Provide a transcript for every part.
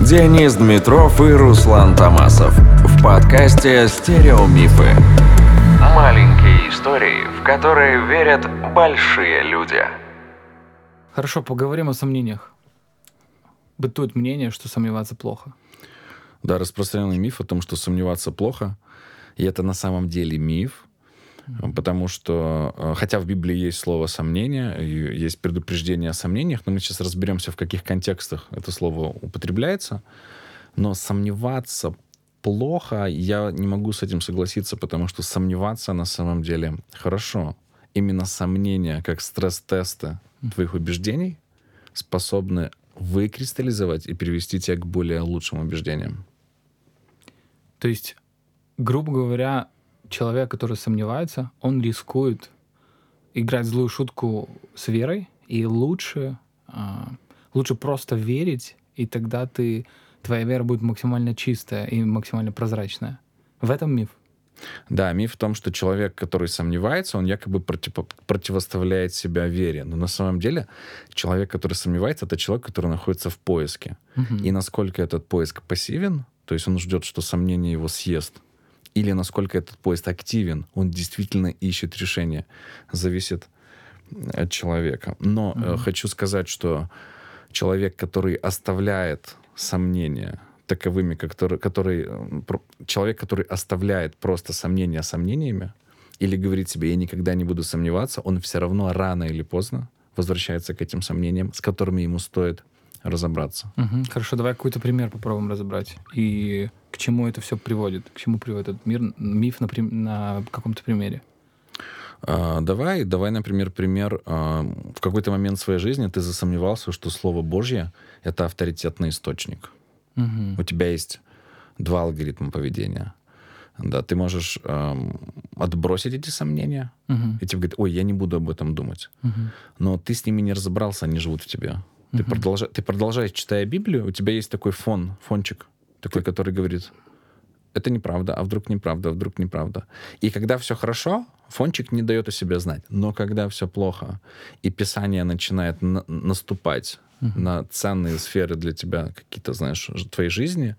Денис Дмитров и Руслан Томасов в подкасте «Стереомифы». Маленькие истории, в которые верят большие люди. Хорошо, поговорим о сомнениях. Бытует мнение, что сомневаться плохо. Да, распространенный миф о том, что сомневаться плохо. И это на самом деле миф. Потому что, э, хотя в Библии есть слово «сомнение», есть предупреждение о сомнениях, но мы сейчас разберемся, в каких контекстах это слово употребляется. Но сомневаться плохо, я не могу с этим согласиться, потому что сомневаться на самом деле хорошо. Именно сомнения, как стресс-тесты твоих убеждений, способны выкристаллизовать и привести тебя к более лучшим убеждениям. То есть, грубо говоря, человек, который сомневается, он рискует играть злую шутку с верой, и лучше, а, лучше просто верить, и тогда ты, твоя вера будет максимально чистая и максимально прозрачная. В этом миф. Да, миф в том, что человек, который сомневается, он якобы против, противоставляет себя вере. Но на самом деле человек, который сомневается, это человек, который находится в поиске. Угу. И насколько этот поиск пассивен, то есть он ждет, что сомнение его съест, или насколько этот поезд активен, он действительно ищет решение, зависит от человека. Но mm-hmm. э, хочу сказать, что человек, который оставляет сомнения таковыми, который, который, э, человек, который оставляет просто сомнения сомнениями, или говорит себе, я никогда не буду сомневаться, он все равно рано или поздно возвращается к этим сомнениям, с которыми ему стоит разобраться. Угу. Хорошо, давай какой-то пример попробуем разобрать. И к чему это все приводит? К чему приводит этот мир, миф на, на каком-то примере? А, давай, давай, например, пример. А, в какой-то момент своей жизни ты засомневался, что Слово Божье — это авторитетный источник. Угу. У тебя есть два алгоритма поведения. Да, ты можешь эм, отбросить эти сомнения, угу. и тебе говорят, ой, я не буду об этом думать. Угу. Но ты с ними не разобрался, они живут в тебе. Ты, угу. ты продолжаешь, читая Библию, у тебя есть такой фон, фончик, такой, который говорит, это неправда, а вдруг неправда, а вдруг неправда. И когда все хорошо, фончик не дает о себе знать. Но когда все плохо, и Писание начинает на- наступать uh на ценные сферы для тебя, какие-то, знаешь, твоей жизни,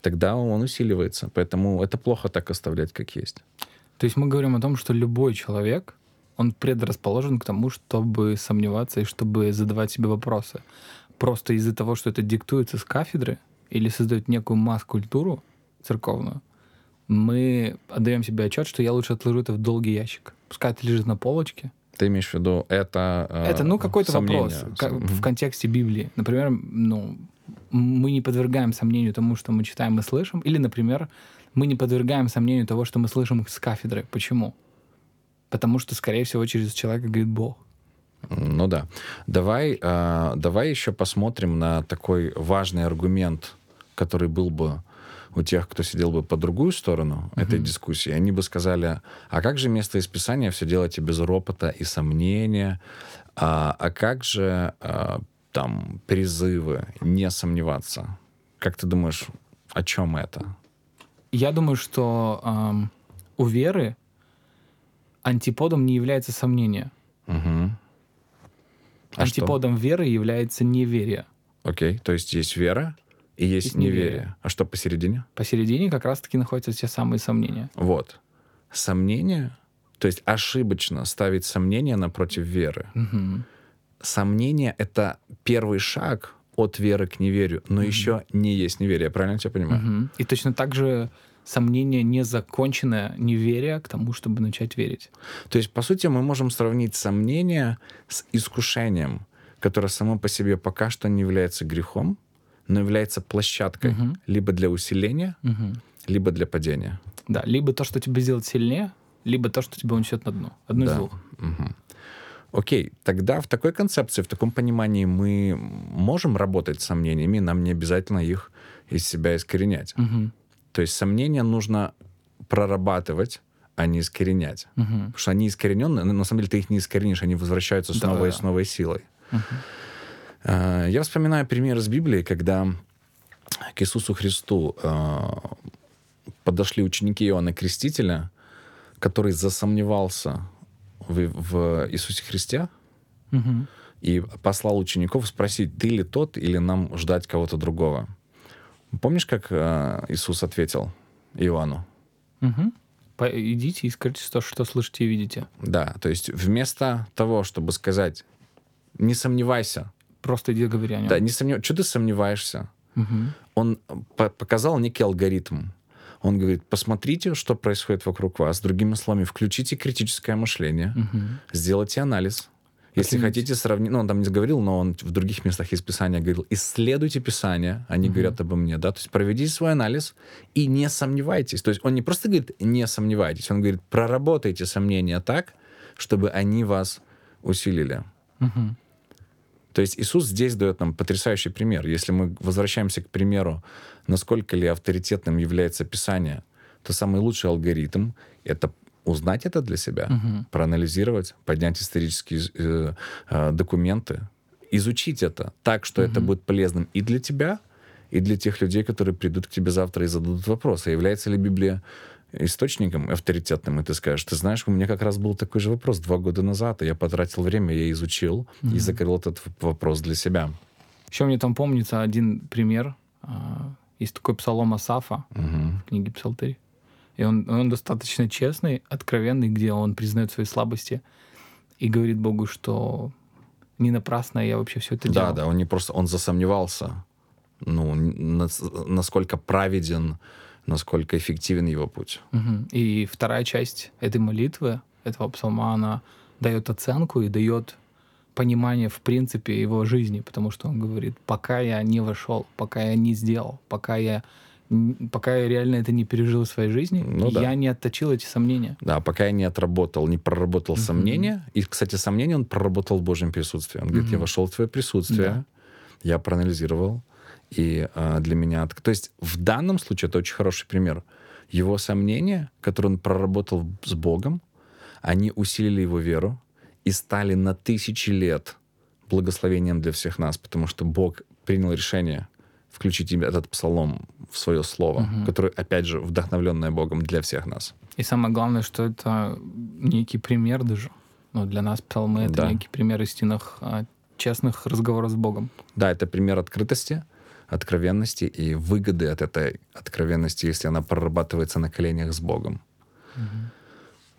тогда он усиливается. Поэтому это плохо так оставлять, как есть. То есть мы говорим о том, что любой человек он предрасположен к тому, чтобы сомневаться и чтобы задавать себе вопросы. Просто из-за того, что это диктуется с кафедры или создает некую масс-культуру церковную, мы отдаем себе отчет, что я лучше отложу это в долгий ящик. Пускай это лежит на полочке. Ты имеешь в виду это? Э, это ну какой-то вопрос как, в контексте Библии. Например, ну мы не подвергаем сомнению тому, что мы читаем и слышим, или, например, мы не подвергаем сомнению того, что мы слышим с кафедры. Почему? Потому что, скорее всего, через человека говорит Бог. Ну да. Давай, э, давай еще посмотрим на такой важный аргумент, который был бы у тех, кто сидел бы по другую сторону mm-hmm. этой дискуссии. Они бы сказали, а как же место из Писания все делайте без ропота и сомнения? А, а как же а, там призывы не сомневаться? Как ты думаешь, о чем это? Я думаю, что эм, у веры антиподом не является сомнение. Угу. А Антиподом что? веры является неверие. Окей, то есть есть вера и есть, есть неверие. неверие. А что посередине? Посередине как раз-таки находятся те самые сомнения. Вот. Сомнение, то есть ошибочно ставить сомнение напротив веры. Угу. Сомнение — это первый шаг от веры к неверию, но угу. еще не есть неверие. Правильно я тебя понимаю? Угу. И точно так же сомнение незаконченное неверие к тому, чтобы начать верить. То есть, по сути, мы можем сравнить сомнение с искушением, которое само по себе пока что не является грехом, но является площадкой угу. либо для усиления, угу. либо для падения. Да, либо то, что тебя сделает сильнее, либо то, что тебя унесет на дно. Одно да. из двух. Угу. Окей, тогда в такой концепции, в таком понимании мы можем работать с сомнениями, нам не обязательно их из себя искоренять. Угу. То есть сомнения нужно прорабатывать, а не искоренять. Угу. Потому что они искорененные, но на самом деле ты их не искоренишь, они возвращаются снова да, и с новой силой. Угу. Я вспоминаю пример из Библии, когда к Иисусу Христу а, подошли ученики Иоанна Крестителя, который засомневался в, в Иисусе Христе угу. и послал учеников спросить, ты ли тот или нам ждать кого-то другого. Помнишь, как э, Иисус ответил Иоанну? Угу. Идите и скажите, что, что слышите и видите. Да, то есть вместо того, чтобы сказать, не сомневайся. Просто иди говори о нем. Да, не сомневайся. Что ты сомневаешься? Угу. Он по показал некий алгоритм. Он говорит, посмотрите, что происходит вокруг вас. Другими словами, включите критическое мышление, угу. сделайте анализ. Если хотите сравнить, ну, он там не говорил, но он в других местах из Писания говорил, исследуйте Писание, они угу. говорят обо мне, да, то есть проведите свой анализ и не сомневайтесь. То есть он не просто говорит, не сомневайтесь, он говорит, проработайте сомнения так, чтобы они вас усилили. Угу. То есть Иисус здесь дает нам потрясающий пример. Если мы возвращаемся к примеру, насколько ли авторитетным является Писание, то самый лучший алгоритм — это узнать это для себя, угу. проанализировать, поднять исторические э, э, документы, изучить это так, что угу. это будет полезным и для тебя, и для тех людей, которые придут к тебе завтра и зададут вопрос, а является ли Библия источником авторитетным, и ты скажешь, ты знаешь, у меня как раз был такой же вопрос два года назад, и я потратил время, я изучил mm-hmm. и закрыл этот вопрос для себя. Еще мне там помнится один пример. А, есть такой псалом Асафа mm-hmm. в книге Псалтырь. И он, он достаточно честный, откровенный, где он признает свои слабости и говорит Богу, что не напрасно я вообще все это делал. Да, да, он не просто, он засомневался, ну, насколько праведен насколько эффективен его путь. Угу. И вторая часть этой молитвы, этого псалма, она дает оценку и дает понимание, в принципе, его жизни, потому что он говорит, пока я не вошел, пока я не сделал, пока я пока я реально это не пережил в своей жизни, ну, я да. не отточил эти сомнения. Да, пока я не отработал, не проработал uh-huh. сомнения. И, кстати, сомнения он проработал в Божьем присутствии. Он говорит, я вошел в твое присутствие, да. я проанализировал, и э, для меня... То есть в данном случае это очень хороший пример. Его сомнения, которые он проработал с Богом, они усилили его веру и стали на тысячи лет благословением для всех нас, потому что Бог принял решение включить этот псалом в свое слово, угу. которое, опять же, вдохновленное Богом для всех нас. И самое главное, что это некий пример даже. Ну, для нас псалмы — это да. некий пример истинных а, честных разговоров с Богом. Да, это пример открытости, откровенности и выгоды от этой откровенности, если она прорабатывается на коленях с Богом. Угу.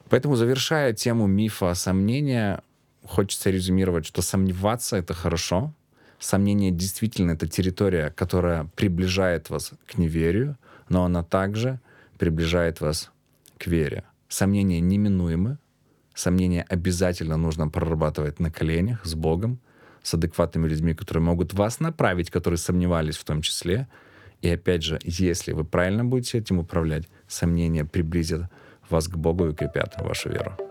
Поэтому, завершая тему мифа сомнения, хочется резюмировать, что сомневаться — это хорошо. Сомнение действительно — это территория, которая приближает вас к неверию, но она также приближает вас к вере. Сомнения неминуемы, сомнения обязательно нужно прорабатывать на коленях с Богом, с адекватными людьми, которые могут вас направить, которые сомневались в том числе. И опять же, если вы правильно будете этим управлять, сомнения приблизят вас к Богу и укрепят вашу веру.